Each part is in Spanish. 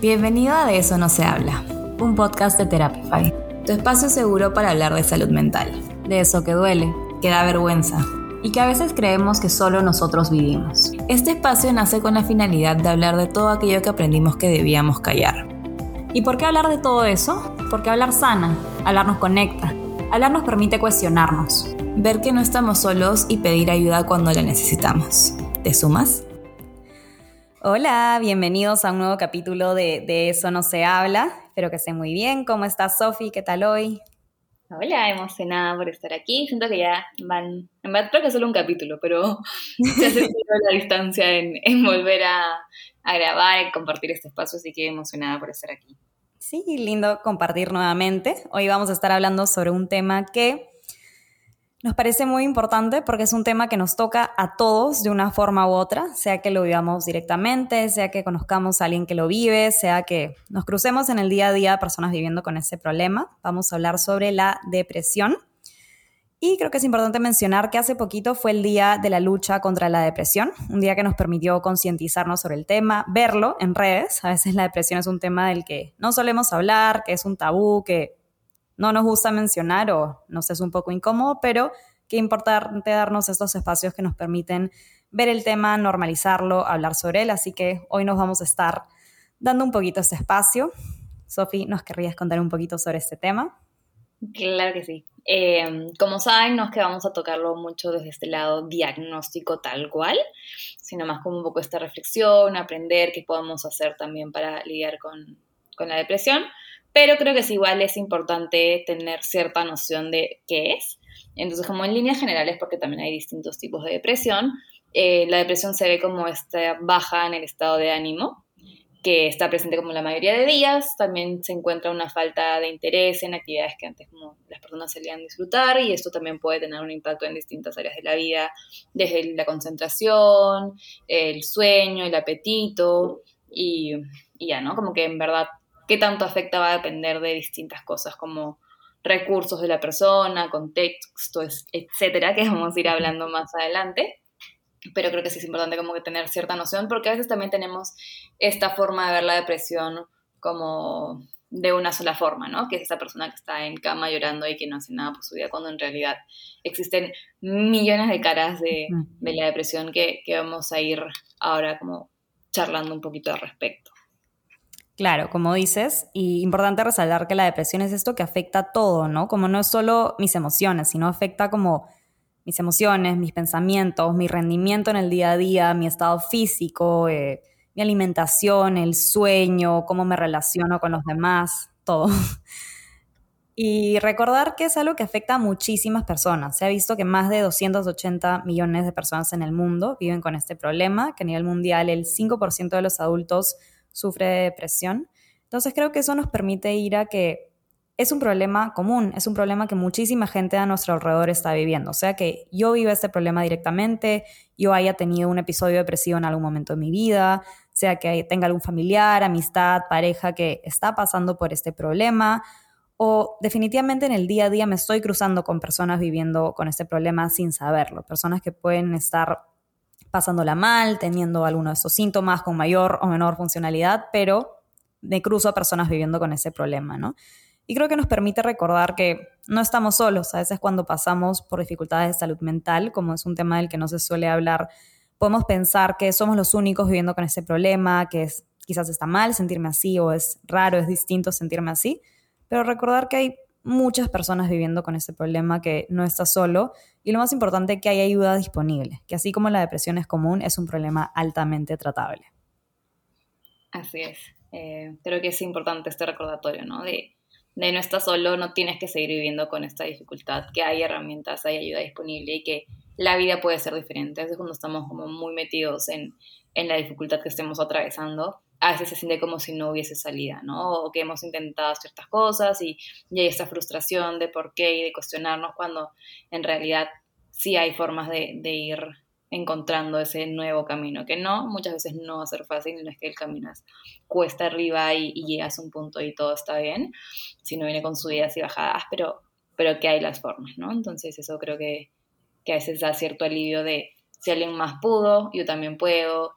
Bienvenido a De eso no se habla, un podcast de Therapify, tu espacio seguro para hablar de salud mental, de eso que duele, que da vergüenza y que a veces creemos que solo nosotros vivimos. Este espacio nace con la finalidad de hablar de todo aquello que aprendimos que debíamos callar. ¿Y por qué hablar de todo eso? Porque hablar sana, hablar nos conecta, hablar nos permite cuestionarnos, ver que no estamos solos y pedir ayuda cuando la necesitamos. ¿Te sumas? Hola, bienvenidos a un nuevo capítulo de De eso no se habla. Espero que esté muy bien. ¿Cómo estás, Sofi? ¿Qué tal hoy? Hola, emocionada por estar aquí. Siento que ya van, en verdad creo que solo un capítulo, pero se hace la distancia en, volver a, a grabar y compartir este espacio, así que emocionada por estar aquí. Sí, lindo compartir nuevamente. Hoy vamos a estar hablando sobre un tema que nos parece muy importante porque es un tema que nos toca a todos de una forma u otra, sea que lo vivamos directamente, sea que conozcamos a alguien que lo vive, sea que nos crucemos en el día a día personas viviendo con ese problema. Vamos a hablar sobre la depresión. Y creo que es importante mencionar que hace poquito fue el día de la lucha contra la depresión, un día que nos permitió concientizarnos sobre el tema, verlo en redes. A veces la depresión es un tema del que no solemos hablar, que es un tabú, que no nos gusta mencionar o nos es un poco incómodo, pero qué importante darnos estos espacios que nos permiten ver el tema, normalizarlo, hablar sobre él. Así que hoy nos vamos a estar dando un poquito ese espacio. Sofi, ¿nos querrías contar un poquito sobre este tema? Claro que sí. Eh, como saben, no es que vamos a tocarlo mucho desde este lado diagnóstico tal cual, sino más como un poco esta reflexión, aprender qué podemos hacer también para lidiar con, con la depresión. Pero creo que es igual es importante tener cierta noción de qué es. Entonces, como en líneas generales, porque también hay distintos tipos de depresión, eh, la depresión se ve como esta baja en el estado de ánimo, que está presente como la mayoría de días. También se encuentra una falta de interés en actividades que antes como las personas solían disfrutar y esto también puede tener un impacto en distintas áreas de la vida, desde la concentración, el sueño, el apetito y, y ya, ¿no? Como que en verdad qué tanto afecta va a depender de distintas cosas como recursos de la persona, contexto, etcétera, que vamos a ir hablando más adelante. Pero creo que sí es importante como que tener cierta noción porque a veces también tenemos esta forma de ver la depresión como de una sola forma, ¿no? Que es esa persona que está en cama llorando y que no hace nada por su vida, cuando en realidad existen millones de caras de, de la depresión que, que vamos a ir ahora como charlando un poquito al respecto. Claro, como dices, y importante resaltar que la depresión es esto que afecta todo, ¿no? Como no es solo mis emociones, sino afecta como mis emociones, mis pensamientos, mi rendimiento en el día a día, mi estado físico, eh, mi alimentación, el sueño, cómo me relaciono con los demás, todo. Y recordar que es algo que afecta a muchísimas personas. Se ha visto que más de 280 millones de personas en el mundo viven con este problema, que a nivel mundial el 5% de los adultos sufre de depresión. Entonces creo que eso nos permite ir a que es un problema común, es un problema que muchísima gente a nuestro alrededor está viviendo. O sea que yo vivo este problema directamente, yo haya tenido un episodio depresivo en algún momento de mi vida, sea que tenga algún familiar, amistad, pareja que está pasando por este problema, o definitivamente en el día a día me estoy cruzando con personas viviendo con este problema sin saberlo, personas que pueden estar pasándola mal, teniendo alguno de estos síntomas con mayor o menor funcionalidad, pero me cruzo a personas viviendo con ese problema, ¿no? Y creo que nos permite recordar que no estamos solos. A veces cuando pasamos por dificultades de salud mental, como es un tema del que no se suele hablar, podemos pensar que somos los únicos viviendo con ese problema, que es, quizás está mal sentirme así o es raro, es distinto sentirme así, pero recordar que hay muchas personas viviendo con ese problema, que no está solo y lo más importante que hay ayuda disponible, que así como la depresión es común, es un problema altamente tratable. Así es. Eh, creo que es importante este recordatorio, ¿no? De, de no estar solo, no tienes que seguir viviendo con esta dificultad, que hay herramientas, hay ayuda disponible y que la vida puede ser diferente. Es cuando estamos como muy metidos en, en la dificultad que estemos atravesando a veces se siente como si no hubiese salida, ¿no? O que hemos intentado ciertas cosas y, hay esta frustración de por qué y de cuestionarnos cuando en realidad sí hay formas de, ir encontrando ese nuevo camino, que no, muchas veces no va a ser fácil, no es que el camino es cuesta arriba y, llegas a un punto y todo está bien, sino viene con subidas y bajadas, pero, pero que hay las formas, ¿no? Entonces eso creo que, que a veces da cierto alivio de si alguien más pudo, yo también puedo,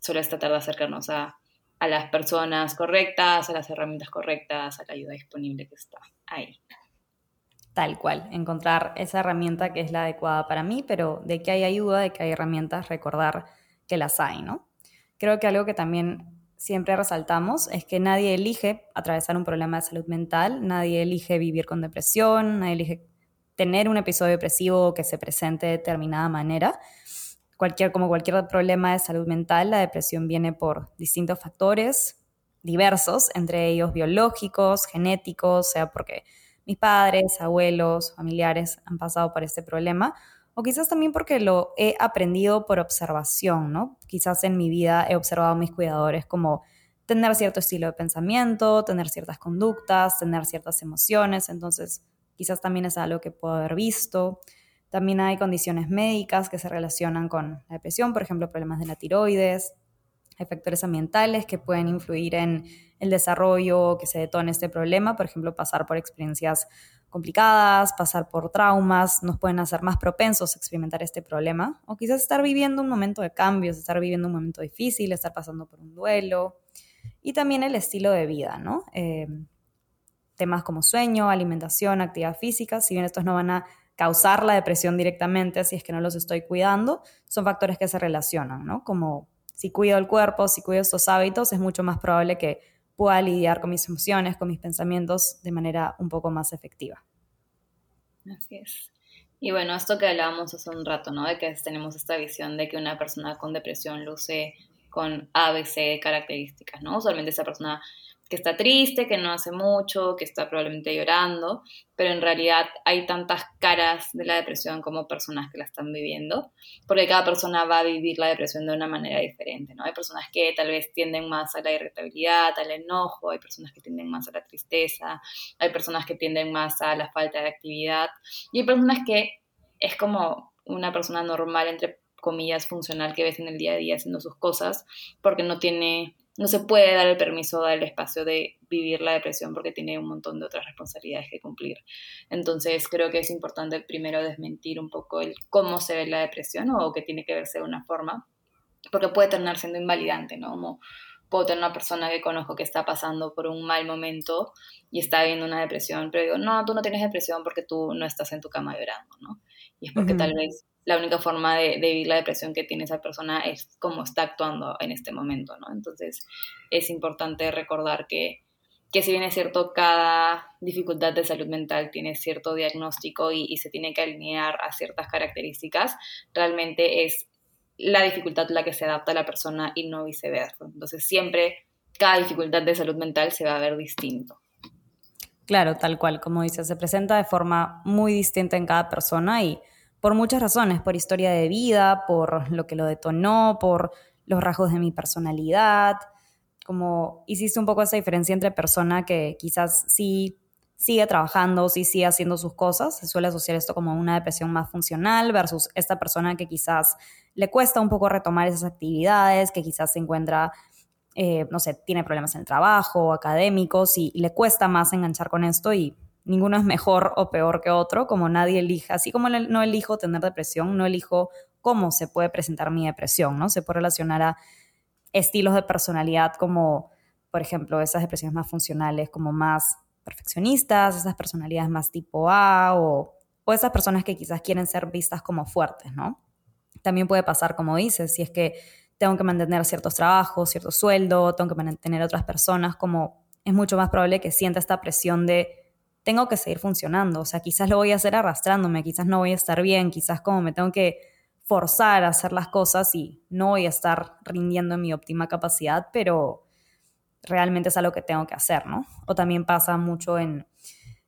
solo es tratar de acercarnos a, a las personas correctas, a las herramientas correctas, a la ayuda disponible que está ahí. Tal cual, encontrar esa herramienta que es la adecuada para mí, pero de que hay ayuda, de que hay herramientas, recordar que las hay, ¿no? Creo que algo que también siempre resaltamos es que nadie elige atravesar un problema de salud mental, nadie elige vivir con depresión, nadie elige tener un episodio depresivo que se presente de determinada manera. Cualquier, como cualquier problema de salud mental, la depresión viene por distintos factores diversos, entre ellos biológicos, genéticos, sea porque mis padres, abuelos, familiares han pasado por este problema, o quizás también porque lo he aprendido por observación, ¿no? Quizás en mi vida he observado a mis cuidadores como tener cierto estilo de pensamiento, tener ciertas conductas, tener ciertas emociones, entonces quizás también es algo que puedo haber visto. También hay condiciones médicas que se relacionan con la depresión, por ejemplo, problemas de la tiroides, hay factores ambientales que pueden influir en el desarrollo que se detone este problema, por ejemplo, pasar por experiencias complicadas, pasar por traumas, nos pueden hacer más propensos a experimentar este problema, o quizás estar viviendo un momento de cambios, estar viviendo un momento difícil, estar pasando por un duelo, y también el estilo de vida, ¿no? Eh, temas como sueño, alimentación, actividad física, si bien estos no van a causar la depresión directamente si es que no los estoy cuidando, son factores que se relacionan, ¿no? Como si cuido el cuerpo, si cuido estos hábitos, es mucho más probable que pueda lidiar con mis emociones, con mis pensamientos de manera un poco más efectiva. Así es. Y bueno, esto que hablábamos hace un rato, ¿no? De que tenemos esta visión de que una persona con depresión luce con ABC características, ¿no? Usualmente esa persona que está triste, que no hace mucho, que está probablemente llorando, pero en realidad hay tantas caras de la depresión como personas que la están viviendo, porque cada persona va a vivir la depresión de una manera diferente, ¿no? Hay personas que tal vez tienden más a la irritabilidad, al enojo, hay personas que tienden más a la tristeza, hay personas que tienden más a la falta de actividad, y hay personas que es como una persona normal, entre comillas, funcional que ves en el día a día haciendo sus cosas, porque no tiene no se puede dar el permiso, dar el espacio de vivir la depresión porque tiene un montón de otras responsabilidades que cumplir. Entonces creo que es importante primero desmentir un poco el cómo se ve la depresión o que tiene que verse de una forma, porque puede terminar siendo invalidante, ¿no? Como puedo tener una persona que conozco que está pasando por un mal momento y está viendo una depresión, pero digo, no, tú no tienes depresión porque tú no estás en tu cama llorando, ¿no? Y es porque tal vez la única forma de, vivir la depresión que tiene esa persona es cómo está actuando en este momento, ¿no? Entonces es importante recordar que, que si bien es cierto, cada dificultad de salud mental tiene cierto diagnóstico y, se tiene que alinear a ciertas características, realmente es la dificultad la que se adapta a la persona y no viceversa. Entonces siempre cada dificultad de salud mental se va a ver distinto. Claro, tal cual, como dices, se presenta de forma muy distinta en cada persona y por muchas razones, por historia de vida, por lo que lo detonó, por los rasgos de mi personalidad, como hiciste un poco esa diferencia entre persona que quizás sí sigue trabajando, sí sigue haciendo sus cosas, se suele asociar esto como una depresión más funcional versus esta persona que quizás le cuesta un poco retomar esas actividades, que quizás se encuentra, eh, no sé, tiene problemas en el trabajo, académicos y le cuesta más enganchar con esto y ninguno es mejor o peor que otro, como nadie elija, así como no elijo tener depresión, no elijo cómo se puede presentar mi depresión, ¿no? Se puede relacionar a estilos de personalidad como, por ejemplo, esas depresiones más funcionales, como más perfeccionistas, esas personalidades más tipo A o, esas personas que quizás quieren ser vistas como fuertes, ¿no? También puede pasar, como dices, si es que tengo que mantener ciertos trabajos, cierto sueldo, tengo que mantener otras personas, como es mucho más probable que sienta esta presión de tengo que seguir funcionando. O sea, quizás lo voy a hacer arrastrándome, quizás no voy a estar bien, quizás como me tengo que forzar a hacer las cosas y no voy a estar rindiendo en mi óptima capacidad, pero realmente es algo que tengo que hacer, ¿no? O también pasa mucho en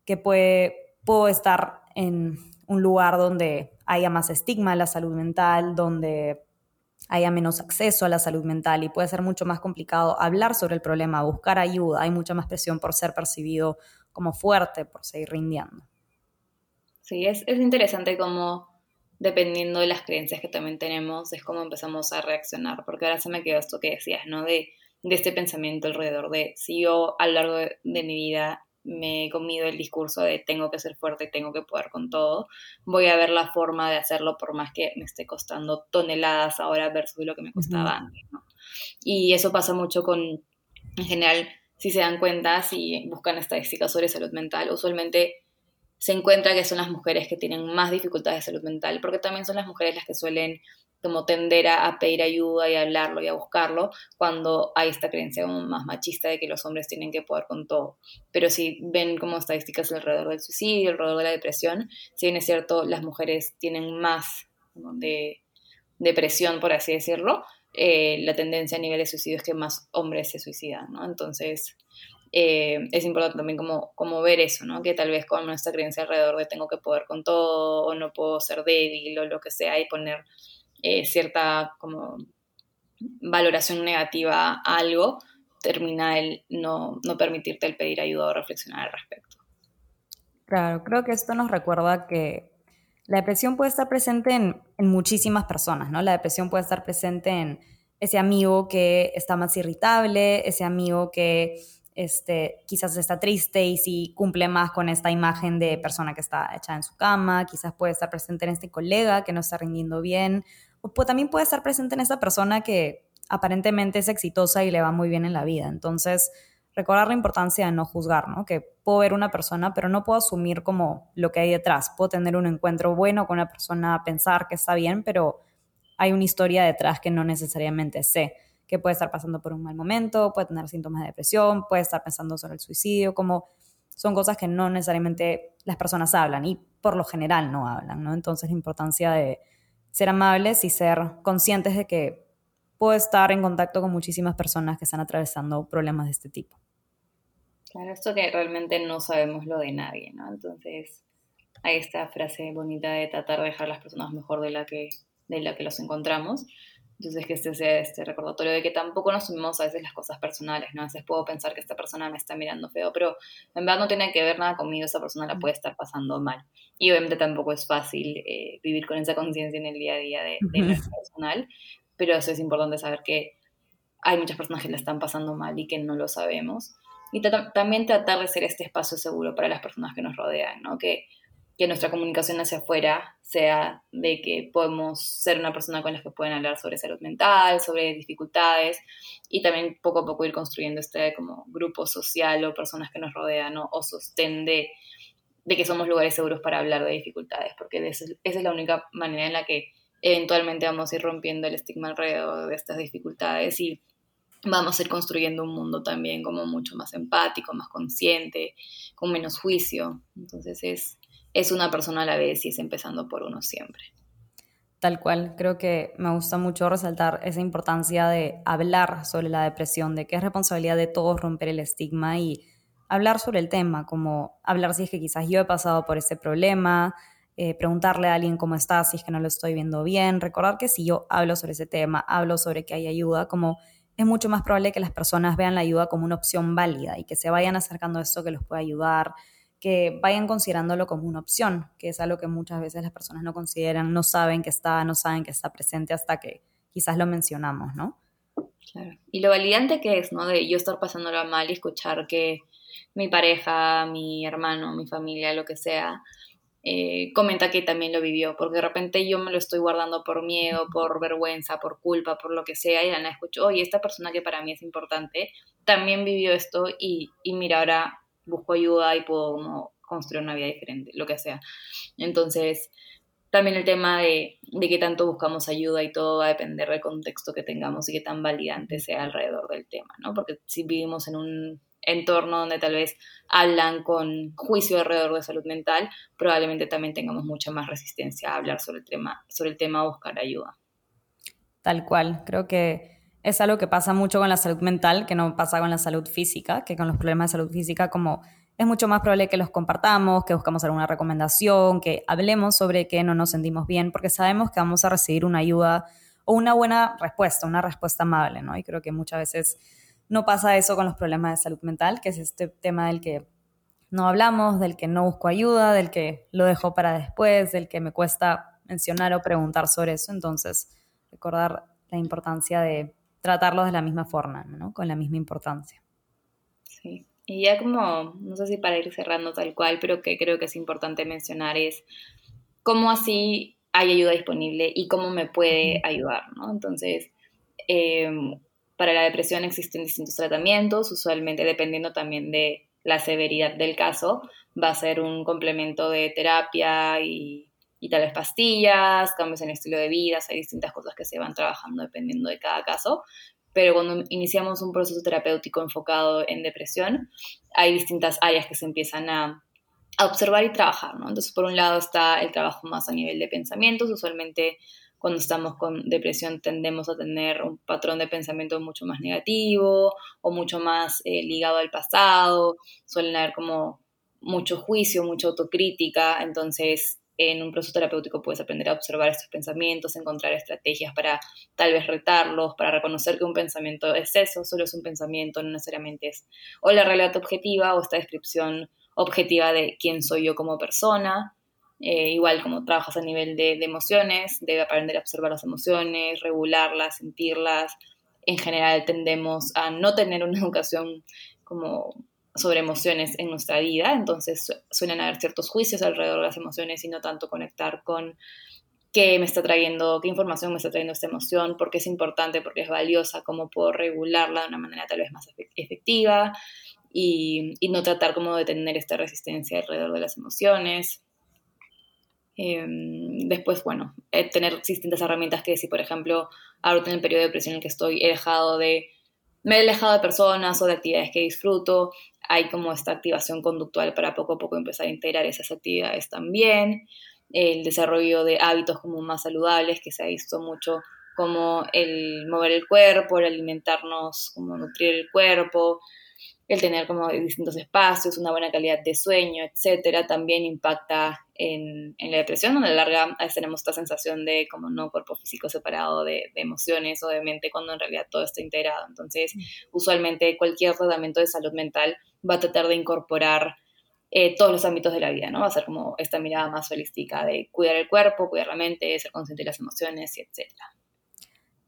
que puede, puedo estar en un lugar donde haya más estigma de la salud mental, donde haya menos acceso a la salud mental y puede ser mucho más complicado hablar sobre el problema, buscar ayuda, hay mucha más presión por ser percibido como fuerte por seguir rindiendo. Sí, es, interesante cómo dependiendo de las creencias que también tenemos, es cómo empezamos a reaccionar, porque ahora se me quedó esto que decías, ¿no? De, de este pensamiento alrededor de si yo a lo largo de, mi vida me he comido el discurso de tengo que ser fuerte, tengo que poder con todo, voy a ver la forma de hacerlo por más que me esté costando toneladas ahora versus lo que me costaba antes, ¿no? Y eso pasa mucho con en general, si se dan cuenta, si buscan estadísticas sobre salud mental, usualmente se encuentra que son las mujeres que tienen más dificultades de salud mental, porque también son las mujeres las que suelen como tender a, pedir ayuda y a hablarlo y a buscarlo cuando hay esta creencia más machista de que los hombres tienen que poder con todo. Pero si ven como estadísticas alrededor del suicidio, alrededor de la depresión, si bien es cierto, las mujeres tienen más de depresión, por así decirlo, eh, la tendencia a nivel de suicidio es que más hombres se suicidan, ¿no? Entonces, eh, es importante también como, como ver eso, ¿no? Que tal vez con nuestra creencia alrededor de tengo que poder con todo, o no puedo ser débil, o lo que sea, y poner eh, cierta como valoración negativa a algo, termina el no, no permitirte el pedir ayuda o reflexionar al respecto. Claro, creo que esto nos recuerda que la depresión puede estar presente en, muchísimas personas, ¿no? La depresión puede estar presente en ese amigo que está más irritable, ese amigo que este, quizás está triste y si cumple más con esta imagen de persona que está echada en su cama, quizás puede estar presente en este colega que no está rindiendo bien, o también puede estar presente en esa persona que aparentemente es exitosa y le va muy bien en la vida. Entonces, recordar la importancia de no juzgar, ¿no? Que puedo ver una persona, pero no puedo asumir como lo que hay detrás. Puedo tener un encuentro bueno con una persona, pensar que está bien, pero hay una historia detrás que no necesariamente sé, que puede estar pasando por un mal momento, puede tener síntomas de depresión, puede estar pensando sobre el suicidio, como son cosas que no necesariamente las personas hablan y por lo general no hablan, ¿no? Entonces la importancia de ser amables y ser conscientes de que puedo estar en contacto con muchísimas personas que están atravesando problemas de este tipo. Claro, esto que realmente no sabemos lo de nadie, ¿no? Entonces, hay esta frase bonita de tratar de dejar a las personas mejor de la que, de la que los encontramos. Entonces, que este sea este recordatorio de que tampoco nos asumimos a veces las cosas personales, ¿no? A veces puedo pensar que esta persona me está mirando feo, pero en verdad no tiene que ver nada conmigo, esa persona la puede estar pasando mal. Y obviamente tampoco es fácil eh, vivir con esa conciencia en el día a día de, de la personal, pero eso es importante saber que hay muchas personas que la están pasando mal y que no lo sabemos. Y también tratar de ser este espacio seguro para las personas que nos rodean, ¿no? Que que nuestra comunicación hacia afuera sea de que podemos ser una persona con la que pueden hablar sobre salud mental, sobre dificultades y también poco a poco ir construyendo este como grupo social o personas que nos rodean o sostén de, que somos lugares seguros para hablar de dificultades, porque esa es la única manera en la que eventualmente vamos a ir rompiendo el estigma alrededor de estas dificultades y vamos a ir construyendo un mundo también como mucho más empático, más consciente, con menos juicio. Entonces es, es una persona a la vez y es empezando por uno siempre. Tal cual, creo que me gusta mucho resaltar esa importancia de hablar sobre la depresión, de que es responsabilidad de todos romper el estigma y hablar sobre el tema, como hablar si es que quizás yo he pasado por ese problema, eh, preguntarle a alguien cómo está, si es que no lo estoy viendo bien, recordar que si yo hablo sobre ese tema, hablo sobre que hay ayuda, como es mucho más probable que las personas vean la ayuda como una opción válida y que se vayan acercando a esto que los puede ayudar, que vayan considerándolo como una opción, que es algo que muchas veces las personas no consideran, no saben que está, no saben que está presente hasta que quizás lo mencionamos, ¿no? Claro. Y lo validante que es, ¿no? De yo estar pasándolo mal y escuchar que mi pareja, mi hermano, mi familia, lo que sea, eh, comenta que también lo vivió, porque de repente yo me lo estoy guardando por miedo, por vergüenza, por culpa, por lo que sea, y la escucho, oye, esta persona que para mí es importante, también vivió esto y, y mira, ahora busco ayuda y puedo construir una vida diferente, lo que sea. Entonces, también el tema de, de qué tanto buscamos ayuda y todo va a depender del contexto que tengamos y qué tan validante sea alrededor del tema, ¿no? Porque si vivimos en un entorno donde tal vez hablan con juicio alrededor de salud mental, probablemente también tengamos mucha más resistencia a hablar sobre el tema, sobre el tema buscar ayuda. Tal cual, creo que es algo que pasa mucho con la salud mental, que no pasa con la salud física, que con los problemas de salud física como es mucho más probable que los compartamos, que buscamos alguna recomendación, que hablemos sobre que no nos sentimos bien, porque sabemos que vamos a recibir una ayuda o una buena respuesta, una respuesta amable, ¿no? Y creo que muchas veces no pasa eso con los problemas de salud mental, que es este tema del que no hablamos, del que no busco ayuda, del que lo dejo para después, del que me cuesta mencionar o preguntar sobre eso. Entonces, recordar la importancia de tratarlos de la misma forma, ¿no? Con la misma importancia. Sí. Y ya como, no sé si para ir cerrando tal cual, pero que creo que es importante mencionar es cómo así hay ayuda disponible y cómo me puede ayudar, ¿no? Entonces, em, para la depresión existen distintos tratamientos, usualmente dependiendo también de la severidad del caso, va a ser un complemento de terapia y, y tales pastillas, cambios en estilo de vida, hay distintas cosas que se van trabajando dependiendo de cada caso, pero cuando iniciamos un proceso terapéutico enfocado en depresión, hay distintas áreas que se empiezan a, observar y trabajar, ¿no? Entonces, por un lado está el trabajo más a nivel de pensamientos, usualmente cuando estamos con depresión tendemos a tener un patrón de pensamiento mucho más negativo o mucho más eh, ligado al pasado, suelen haber como mucho juicio, mucha autocrítica, entonces en un proceso terapéutico puedes aprender a observar estos pensamientos, encontrar estrategias para tal vez retarlos, para reconocer que un pensamiento es eso, solo es un pensamiento, no necesariamente es o la realidad objetiva o esta descripción objetiva de quién soy yo como persona. Eh, igual como trabajas a nivel de, emociones, debe aprender a observar las emociones, regularlas, sentirlas. En general tendemos a no tener una educación como sobre emociones en nuestra vida, entonces suelen haber ciertos juicios alrededor de las emociones y no tanto conectar con qué me está trayendo, qué información me está trayendo esta emoción, por qué es importante, porque es valiosa, cómo puedo regularla de una manera tal vez más efectiva y, y no tratar como de tener esta resistencia alrededor de las emociones. Em, después, bueno, eh, tener distintas herramientas que si, por ejemplo, ahora en el periodo de depresión en el que estoy, he dejado de, me he alejado de personas o de actividades que disfruto, hay como esta activación conductual para poco a poco empezar a integrar esas actividades también, el desarrollo de hábitos como más saludables, que se ha visto mucho como el mover el cuerpo, el alimentarnos, como nutrir el cuerpo, el tener como distintos espacios, una buena calidad de sueño, etcétera, también impacta en, la depresión, donde a la larga a veces tenemos esta sensación de como no cuerpo físico separado de, emociones o de mente, cuando en realidad todo está integrado. Entonces, mm. usualmente cualquier tratamiento de salud mental va a tratar de incorporar eh, todos los ámbitos de la vida, ¿no? Va a ser como esta mirada más holística de cuidar el cuerpo, cuidar la mente, ser consciente de las emociones, y etcétera.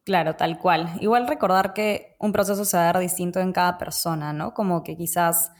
Claro, tal cual. Igual recordar que un proceso se va a dar distinto en cada persona, ¿no? Como que quizás,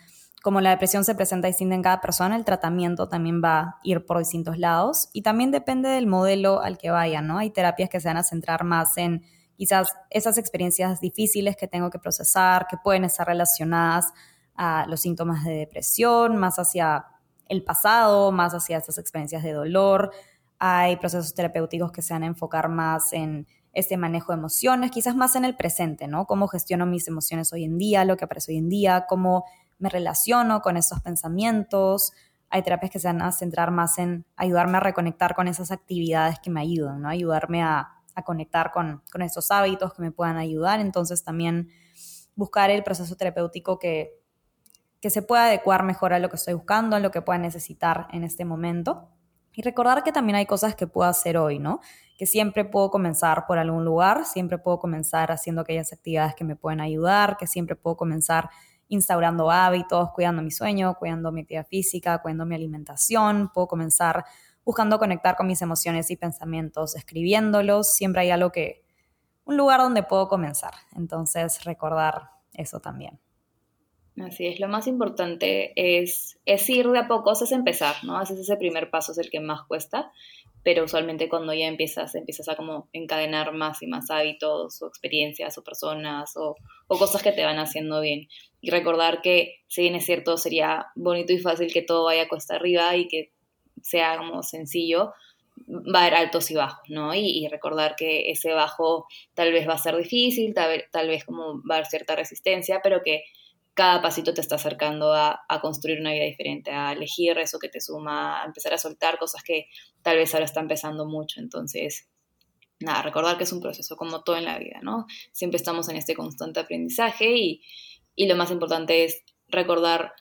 como la depresión se presenta distinta en cada persona, el tratamiento también va a ir por distintos lados y también depende del modelo al que vaya, ¿no? Hay terapias que se van a centrar más en quizás esas experiencias difíciles que tengo que procesar, que pueden estar relacionadas a los síntomas de depresión, más hacia el pasado, más hacia esas experiencias de dolor. Hay procesos terapéuticos que se van a enfocar más en este manejo de emociones, quizás más en el presente, ¿no? Cómo gestiono mis emociones hoy en día, lo que aparece hoy en día, cómo me relaciono con esos pensamientos. Hay terapias que se van a centrar más en ayudarme a reconectar con esas actividades que me ayudan, ¿no? Ayudarme a, conectar con, con esos hábitos que me puedan ayudar. Entonces también buscar el proceso terapéutico que, que se pueda adecuar mejor a lo que estoy buscando, a lo que pueda necesitar en este momento. Y recordar que también hay cosas que puedo hacer hoy, ¿no? Que siempre puedo comenzar por algún lugar, siempre puedo comenzar haciendo aquellas actividades que me pueden ayudar, que siempre puedo comenzar instaurando hábitos, cuidando mi sueño, cuidando mi actividad física, cuidando mi alimentación, puedo comenzar buscando conectar con mis emociones y pensamientos, escribiéndolos, siempre hay algo que, un lugar donde puedo comenzar. Entonces, recordar eso también. Así es, lo más importante es, es ir de a poco, es empezar, ¿no? Haces ese primer paso, es el que más cuesta, pero usualmente cuando ya empiezas, empiezas a como encadenar más y más hábitos o experiencias o personas o, o cosas que te van haciendo bien. Y recordar que, si bien es cierto, sería bonito y fácil que todo vaya cuesta arriba y que sea como sencillo, va a haber altos y bajos, ¿no? Y, y, recordar que ese bajo tal vez va a ser difícil, tal, tal vez como va a haber cierta resistencia, pero que cada pasito te está acercando a, construir una vida diferente, a elegir eso que te suma, a empezar a soltar cosas que tal vez ahora están pesando mucho. Entonces, nada, recordar que es un proceso como todo en la vida, ¿no? Siempre estamos en este constante aprendizaje y, lo más importante es recordar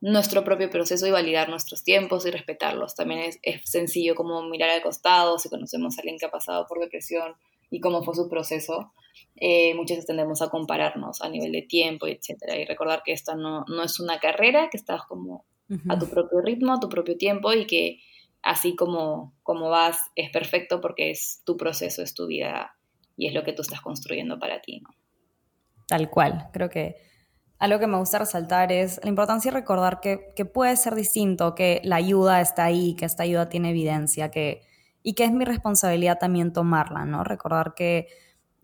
nuestro propio proceso y validar nuestros tiempos y respetarlos. También es, es, sencillo como mirar al costado si conocemos a alguien que ha pasado por depresión y cómo fue su proceso eh, muchas veces tendemos a compararnos a nivel de tiempo, etcétera, y recordar que esta no, no es una carrera, que estás como a tu propio ritmo, a tu propio tiempo y que así como, como vas es perfecto porque es tu proceso, es tu vida y es lo que tú estás construyendo para ti, ¿no? Tal cual, creo que algo que me gusta resaltar es la importancia de recordar que, que puede ser distinto, que la ayuda está ahí, que esta ayuda tiene evidencia, que, y que es mi responsabilidad también tomarla, ¿no? Recordar que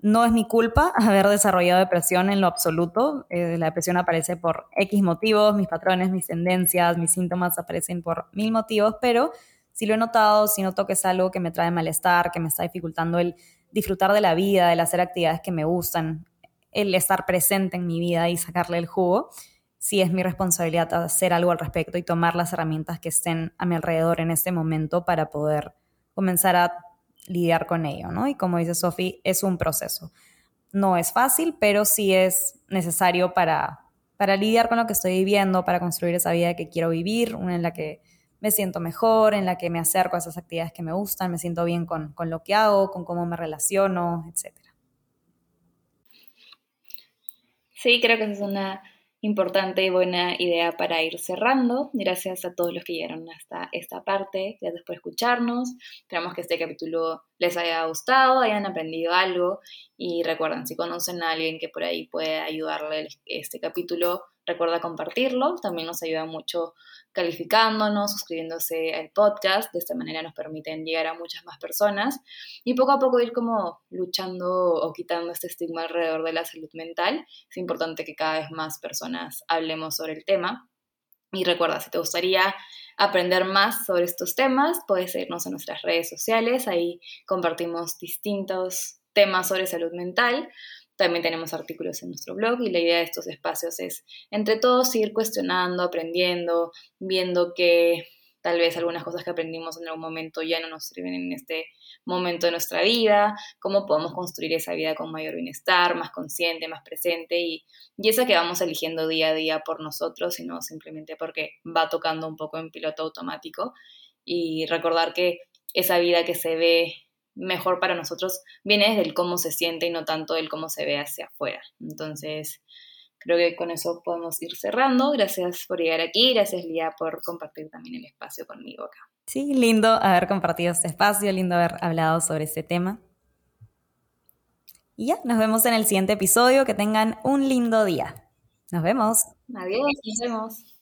no es mi culpa haber desarrollado depresión en lo absoluto. Eh, la depresión aparece por X motivos, mis patrones, mis tendencias, mis síntomas aparecen por mil motivos, pero si lo he notado, si noto que es algo que me trae malestar, que me está dificultando el disfrutar de la vida, el hacer actividades que me gustan, el estar presente en mi vida y sacarle el jugo, sí es mi responsabilidad hacer algo al respecto y tomar las herramientas que estén a mi alrededor en este momento para poder comenzar a lidiar con ello, ¿no? Y como dice Sofi, es un proceso. No es fácil, pero sí es necesario para, para lidiar con lo que estoy viviendo, para construir esa vida que quiero vivir, una en la que me siento mejor, en la que me acerco a esas actividades que me gustan, me siento bien con, con lo que hago, con cómo me relaciono, etc. Sí, creo que es una importante y buena idea para ir cerrando. Gracias a todos los que llegaron hasta esta parte. Gracias por escucharnos. Esperamos que este capítulo les haya gustado, hayan aprendido algo y recuerden, si conocen a alguien que por ahí puede ayudarle este capítulo, recuerda compartirlo. También nos ayuda mucho calificándonos, suscribiéndose al podcast. De esta manera nos permiten llegar a muchas más personas y poco a poco ir como luchando o quitando este estigma alrededor de la salud mental. Es importante que cada vez más personas hablemos sobre el tema. Y recuerda, si te gustaría aprender más sobre estos temas, puedes seguirnos en nuestras redes sociales. Ahí compartimos distintos temas sobre salud mental. También tenemos artículos en nuestro blog y la idea de estos espacios es entre todos ir cuestionando, aprendiendo, viendo que tal vez algunas cosas que aprendimos en algún momento ya no nos sirven en este momento de nuestra vida, cómo podemos construir esa vida con mayor bienestar, más consciente, más presente y, y esa que vamos eligiendo día a día por nosotros y no simplemente porque va tocando un poco en piloto automático. Y recordar que esa vida que se ve mejor para nosotros viene desde el cómo se siente y no tanto del cómo se ve hacia afuera. Entonces, creo que con eso podemos ir cerrando. Gracias por llegar aquí, gracias Lía por compartir también el espacio conmigo acá. Sí, lindo haber compartido este espacio, lindo haber hablado sobre este tema. Y ya, nos vemos en el siguiente episodio. Que tengan un lindo día. Nos vemos. Adiós, nos vemos.